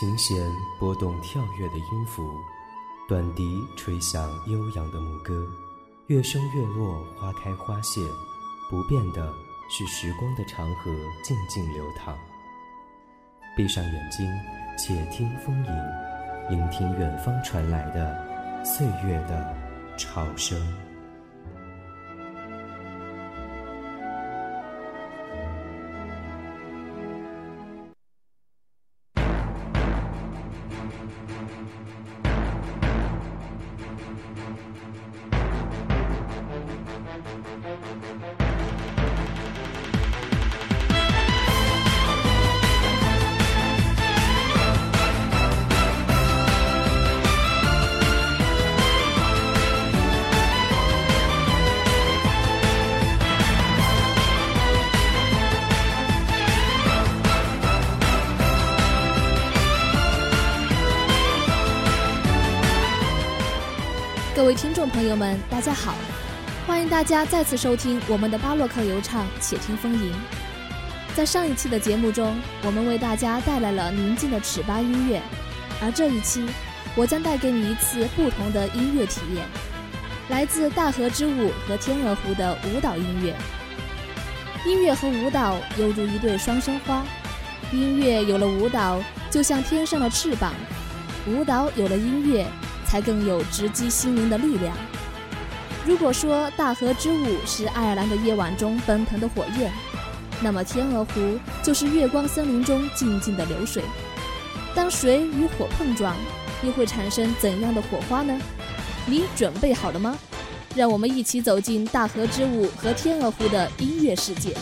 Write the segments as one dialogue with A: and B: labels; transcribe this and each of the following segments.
A: 琴弦拨动跳跃的音符，短笛吹响悠扬的牧歌，月升月落，花开花谢，不变的是时光的长河静静流淌。闭上眼睛，且听风吟，聆听远方传来的岁月的潮声。
B: 众朋友们，大家好！欢迎大家再次收听我们的巴洛克游唱《且听风吟》。在上一期的节目中，我们为大家带来了宁静的尺八音乐，而这一期，我将带给你一次不同的音乐体验，来自大河之舞和天鹅湖的舞蹈音乐。音乐和舞蹈犹如一对双生花，音乐有了舞蹈，就像天上的翅膀；舞蹈有了音乐。才更有直击心灵的力量。如果说大河之舞是爱尔兰的夜晚中奔腾的火焰，那么天鹅湖就是月光森林中静静的流水。当水与火碰撞，又会产生怎样的火花呢？你准备好了吗？让我们一起走进大河之舞和天鹅湖的音乐世界。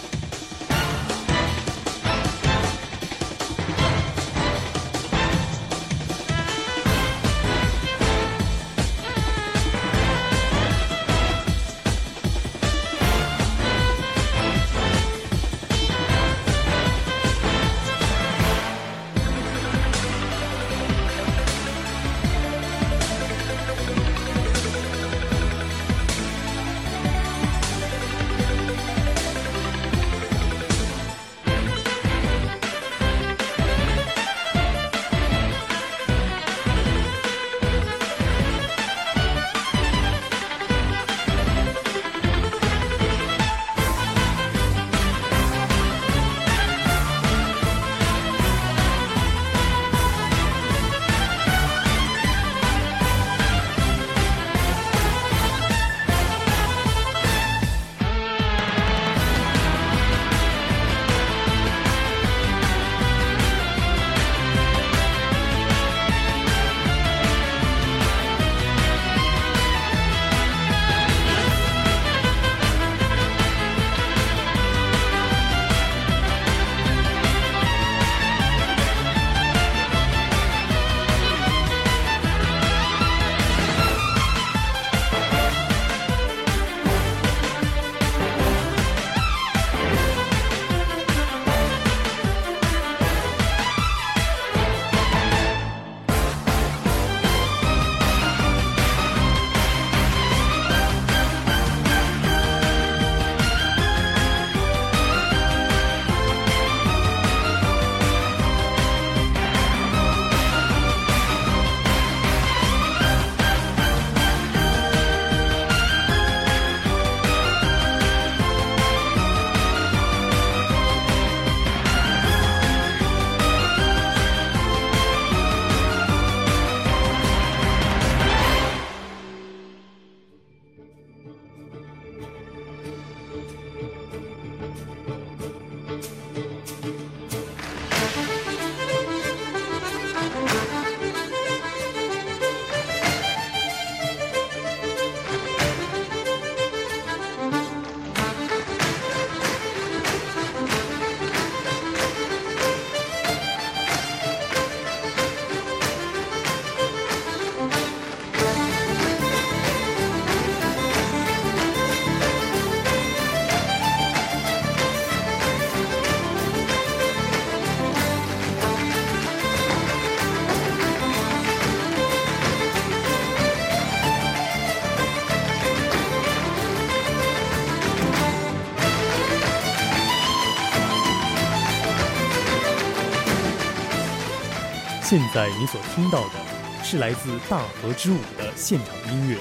C: 现在你所听到的是来自大河之舞的现场音乐，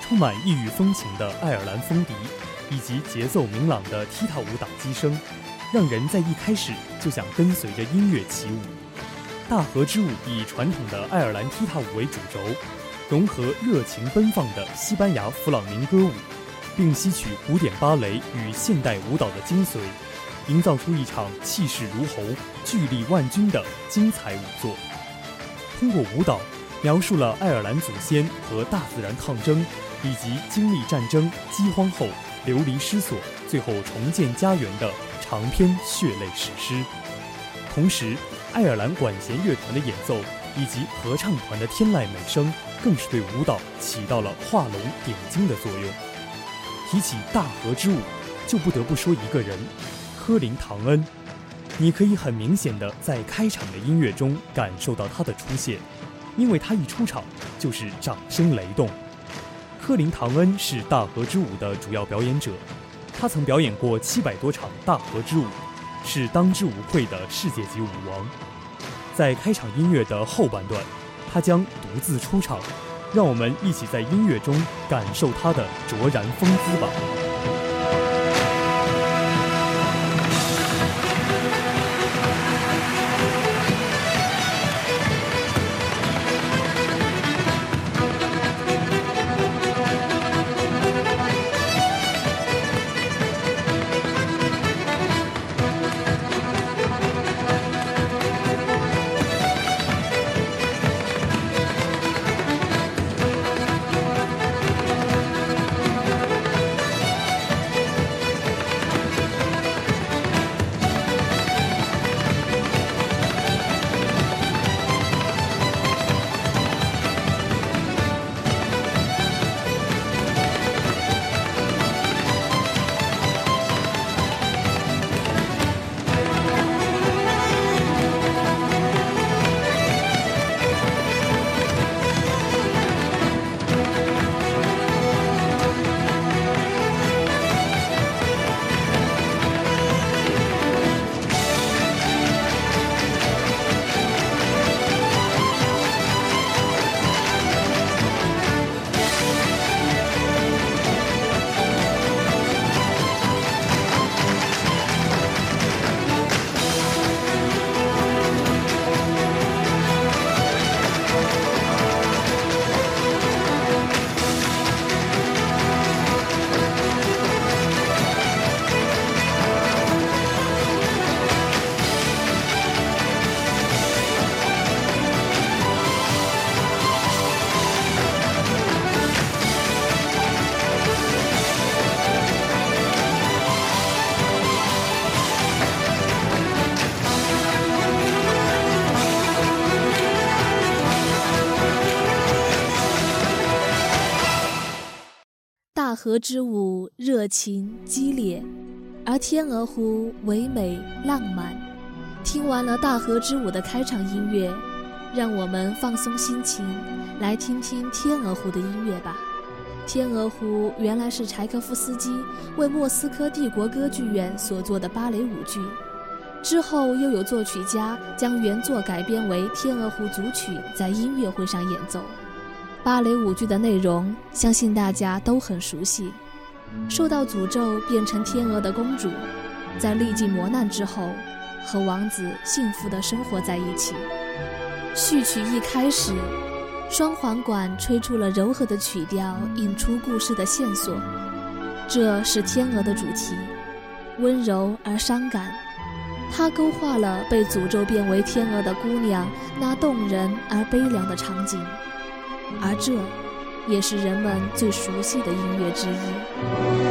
C: 充满异域风情的爱尔兰风笛，以及节奏明朗的踢踏舞打击声，让人在一开始就想跟随着音乐起舞。大河之舞以传统的爱尔兰踢踏舞为主轴，融合热情奔放的西班牙弗朗明歌舞，并吸取古典芭蕾与现代舞蹈的精髓。营造出一场气势如虹、巨力万钧的精彩舞作。通过舞蹈，描述了爱尔兰祖先和大自然抗争，以及经历战争、饥荒后流离失所，最后重建家园的长篇血泪史诗。同时，爱尔兰管弦乐团的演奏以及合唱团的天籁美声，更是对舞蹈起到了画龙点睛的作用。提起大河之舞，就不得不说一个人。科林·唐恩，你可以很明显的在开场的音乐中感受到他的出现，因为他一出场就是掌声雷动。科林·唐恩是大河之舞的主要表演者，他曾表演过七百多场大河之舞，是当之无愧的世界级舞王。在开场音乐的后半段，他将独自出场，让我们一起在音乐中感受他的卓然风姿吧。
B: 河之舞热情激烈，而天鹅湖唯美浪漫。听完了大河之舞的开场音乐，让我们放松心情，来听听天鹅湖的音乐吧。天鹅湖原来是柴可夫斯基为莫斯科帝国歌剧院所做的芭蕾舞剧，之后又有作曲家将原作改编为《天鹅湖组曲》，在音乐会上演奏。芭蕾舞剧的内容，相信大家都很熟悉。受到诅咒变成天鹅的公主，在历尽磨难之后，和王子幸福地生活在一起。序曲一开始，双簧管吹出了柔和的曲调，引出故事的线索。这是天鹅的主题，温柔而伤感。它勾画了被诅咒变为天鹅的姑娘那动人而悲凉的场景。而这，也是人们最熟悉的音乐之一。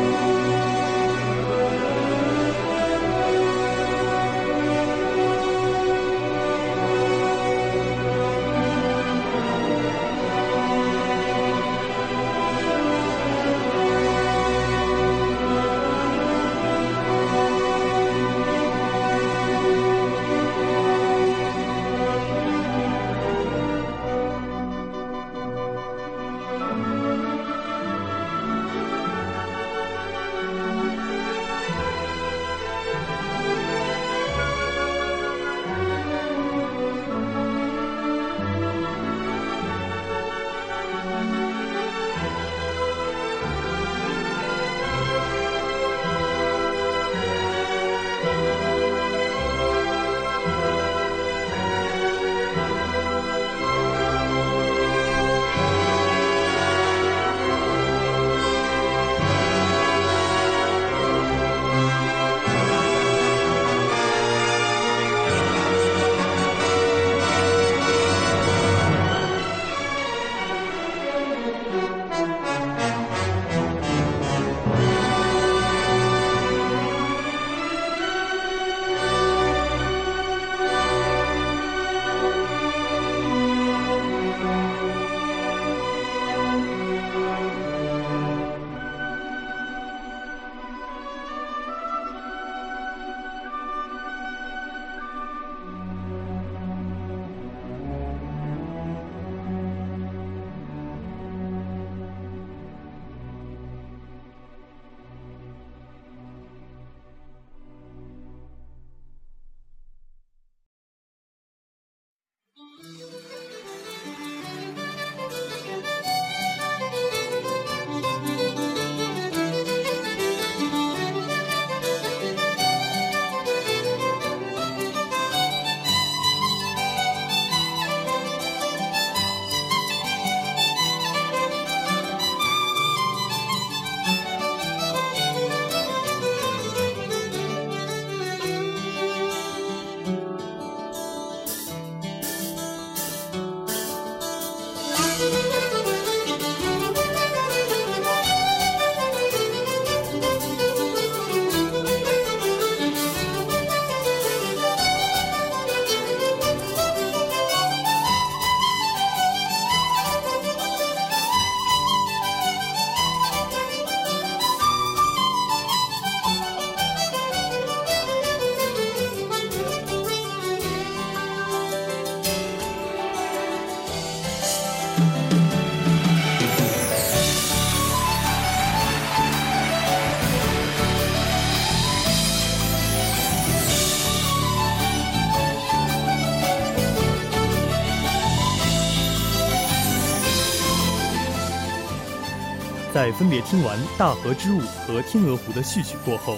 C: 分别听完《大河之舞》和《天鹅湖》的序曲过后，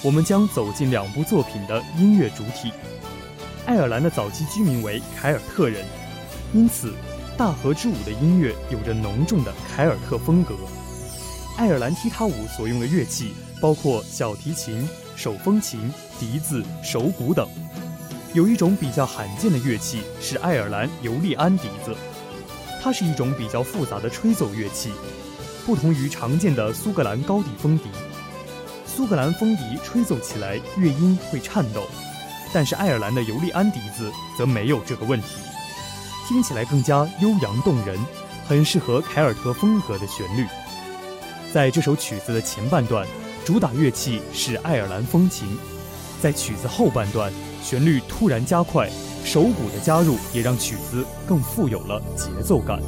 C: 我们将走进两部作品的音乐主体。爱尔兰的早期居民为凯尔特人，因此《大河之舞》的音乐有着浓重的凯尔特风格。爱尔兰踢踏舞所用的乐器包括小提琴、手风琴、笛子、手鼓等。有一种比较罕见的乐器是爱尔兰尤利安笛子，它是一种比较复杂的吹奏乐器，不同于常见的苏格兰高地风笛。苏格兰风笛吹奏起来乐音会颤抖，但是爱尔兰的尤利安笛子则没有这个问题，听起来更加悠扬动人，很适合凯尔特风格的旋律。在这首曲子的前半段，主打乐器是爱尔兰风琴，在曲子后半段。旋律突然加快，手鼓的加入也让曲子更富有了节奏感。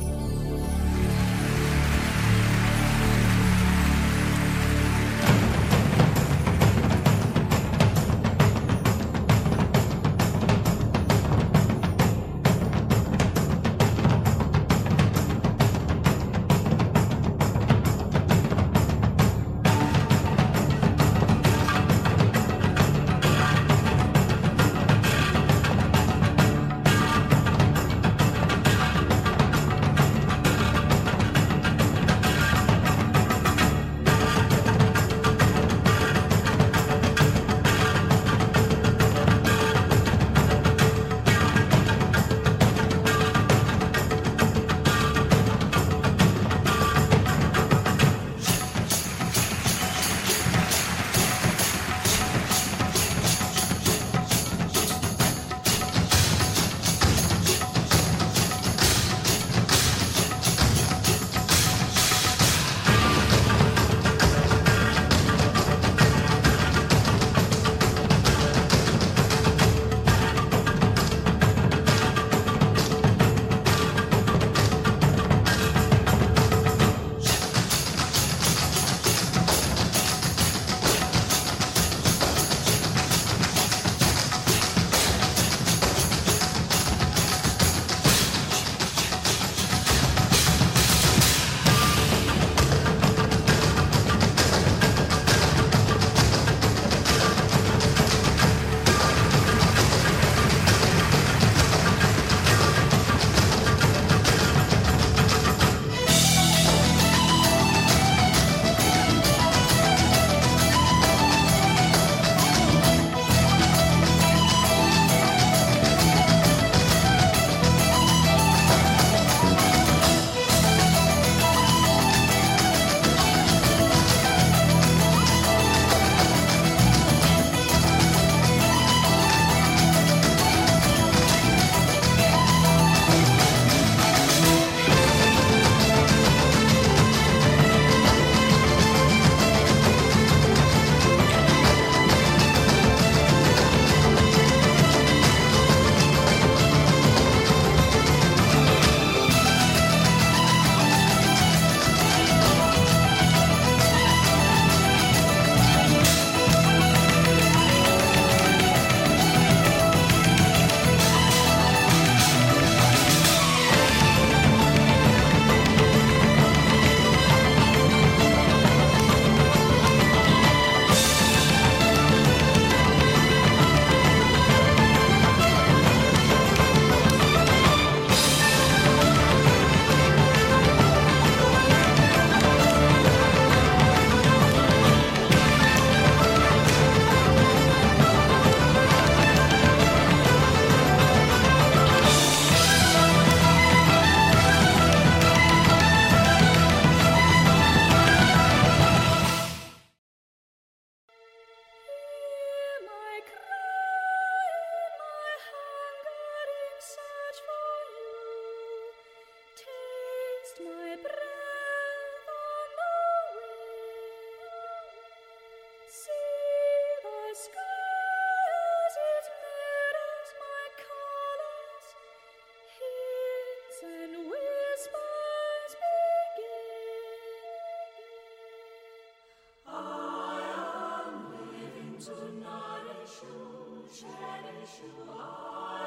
D: Yeshua, I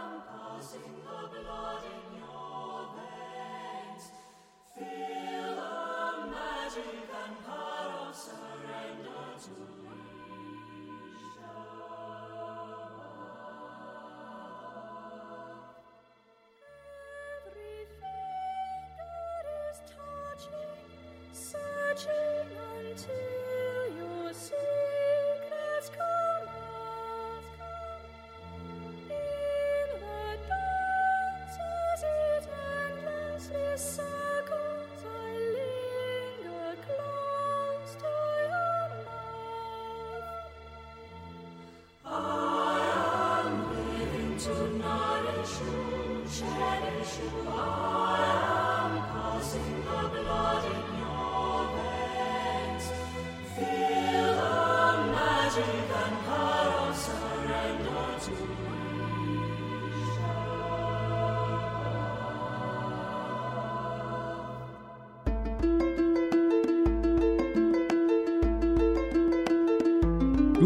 D: am passing the
C: blood.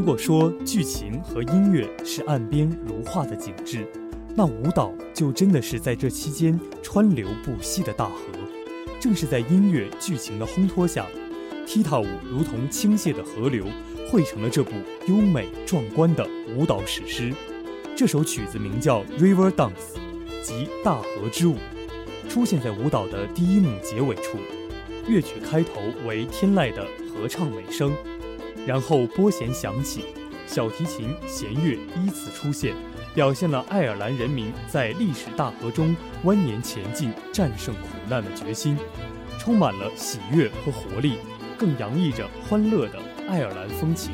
C: 果说剧情和音乐是岸边如画的景致，那舞蹈就真的是在这期间川流不息的大河。正是在音乐剧情的烘托下，踢踏舞如同倾泻的河流，汇成了这部优美壮观的舞蹈史诗。这首曲子名叫《River Dance》，即大河之舞，出现在舞蹈的第一幕结尾处。乐曲开头为天籁的合唱美声。然后拨弦响起，小提琴、弦乐依次出现，表现了爱尔兰人民在历史大河中蜿蜒前进、战胜苦难的决心，充满了喜悦和活力，更洋溢着欢乐的爱尔兰风情。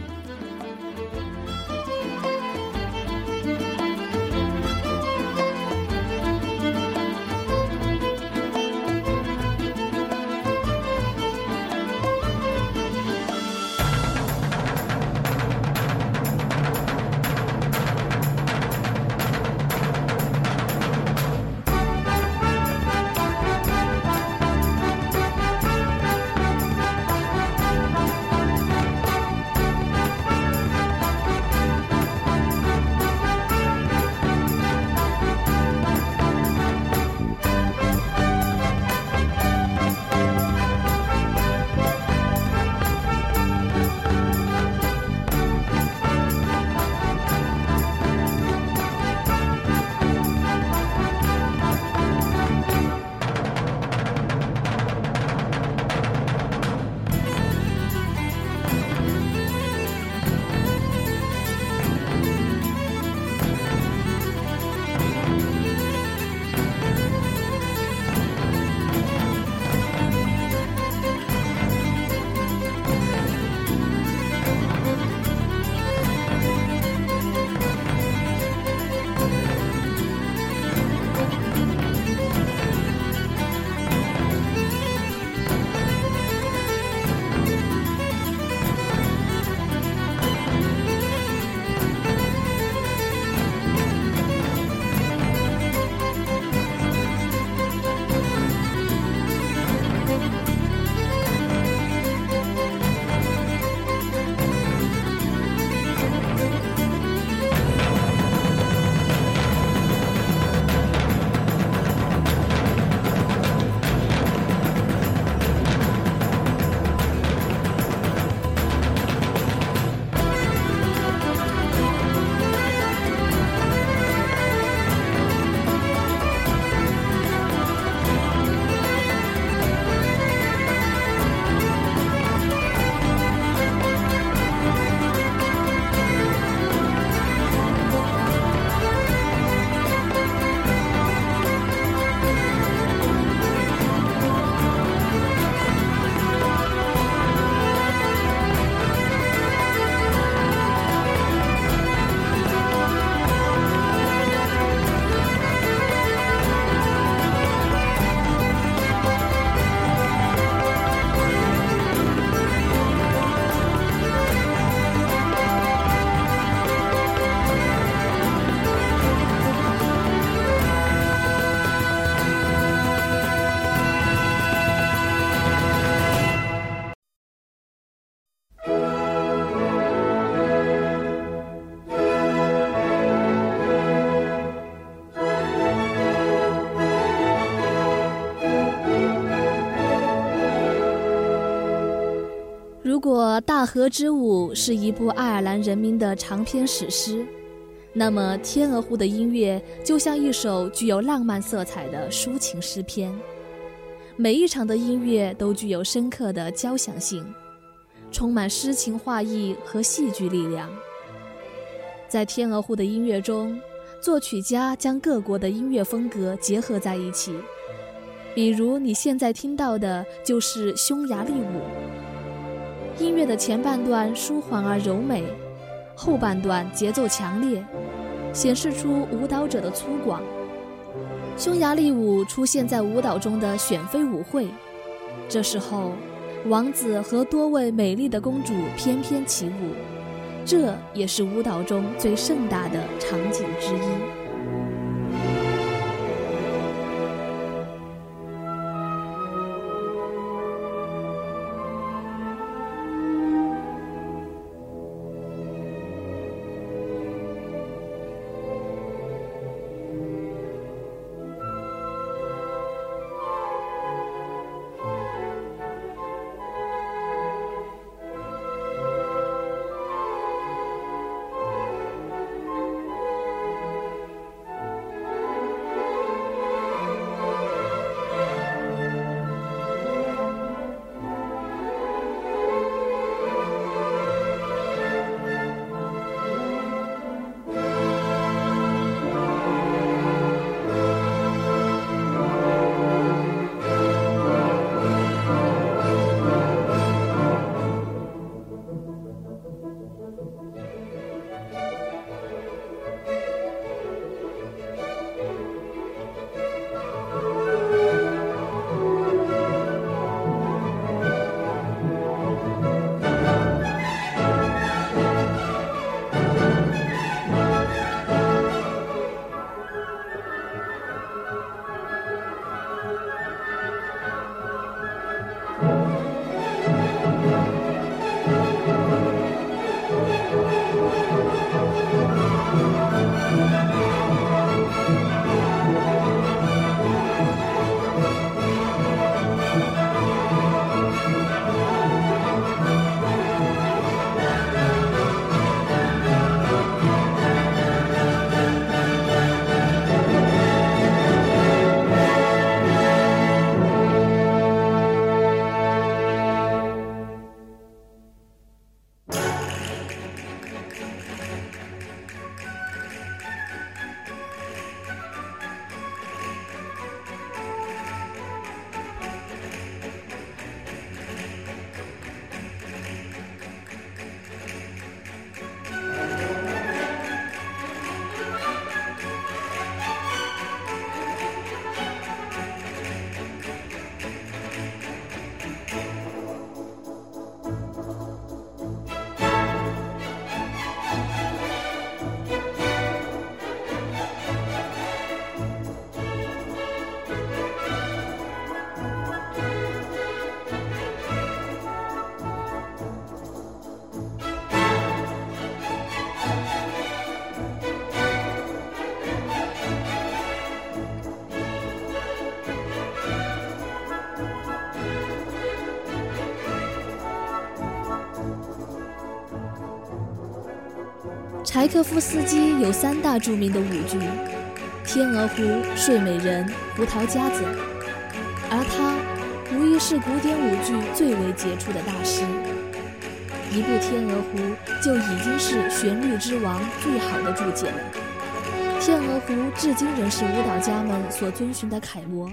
B: 《大河之舞》是一部爱尔兰人民的长篇史诗，那么《天鹅湖》的音乐就像一首具有浪漫色彩的抒情诗篇。每一场的音乐都具有深刻的交响性，充满诗情画意和戏剧力量。在《天鹅湖》的音乐中，作曲家将各国的音乐风格结合在一起，比如你现在听到的就是匈牙利舞。音乐的前半段舒缓而柔美，后半段节奏强烈，显示出舞蹈者的粗犷。匈牙利舞出现在舞蹈中的选妃舞会，这时候，王子和多位美丽的公主翩翩起舞。这也是舞蹈中最盛大的场景之一。柴可夫斯基有三大著名的舞剧，《天鹅湖》《睡美人》《胡桃夹子》，而他无疑是古典舞剧最为杰出的大师。一部《天鹅湖》就已经是旋律之王最好的注解了。《天鹅湖》至今仍是舞蹈家们所遵循的楷模，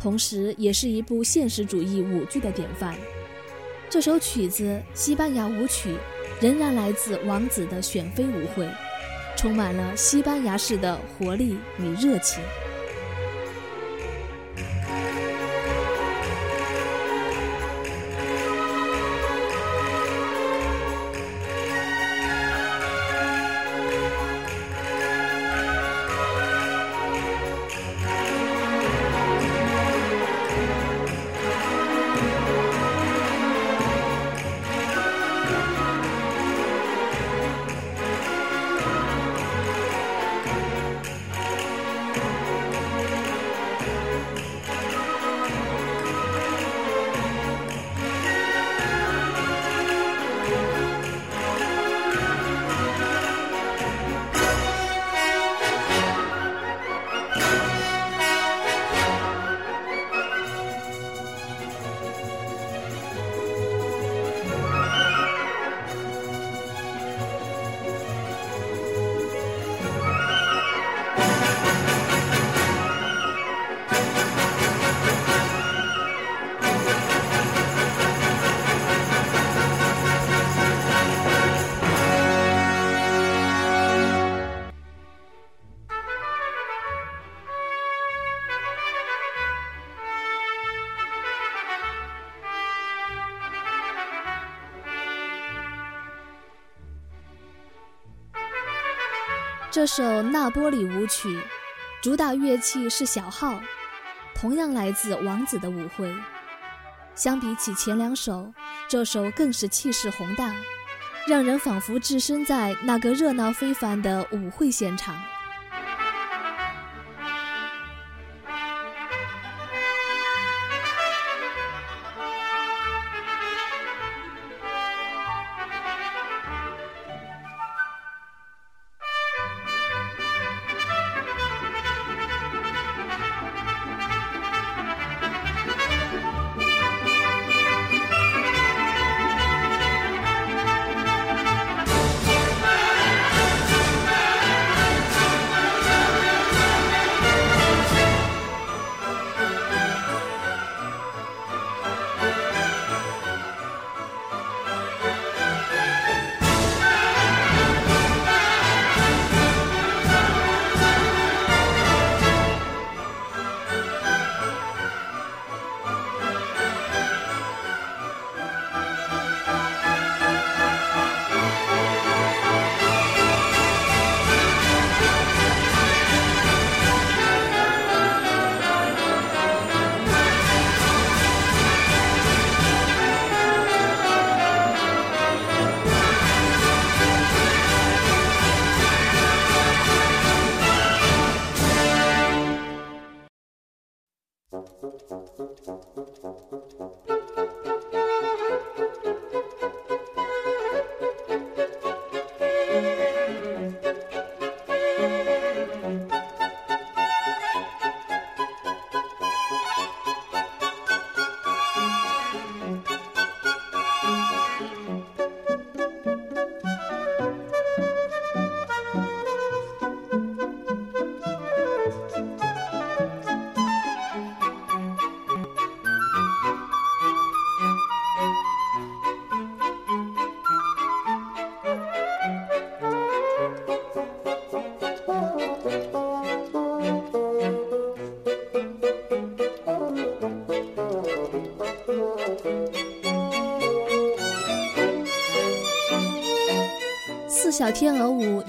B: 同时也是一部现实主义舞剧的典范。这首曲子，西班牙舞曲。仍然来自王子的选妃舞会，充满了西班牙式的活力与热情。这首《那波里舞曲》，主打乐器是小号，同样来自王子的舞会。相比起前两首，这首更是气势宏大，让人仿佛置身在那个热闹非凡的舞会现场。小天鹅舞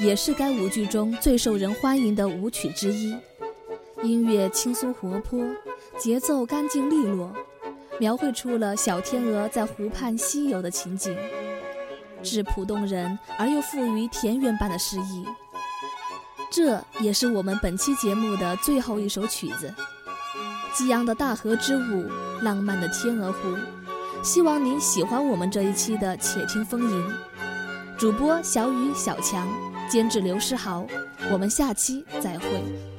B: 也是该舞剧中最受人欢迎的舞曲之一，音乐轻松活泼，节奏干净利落，描绘出了小天鹅在湖畔嬉游的情景，质朴动人而又富于田园般的诗意。这也是我们本期节目的最后一首曲子，激昂的大河之舞，浪漫的天鹅湖。希望您喜欢我们这一期的《且听风吟》。主播小雨、小强，监制刘诗豪，我们下期再会。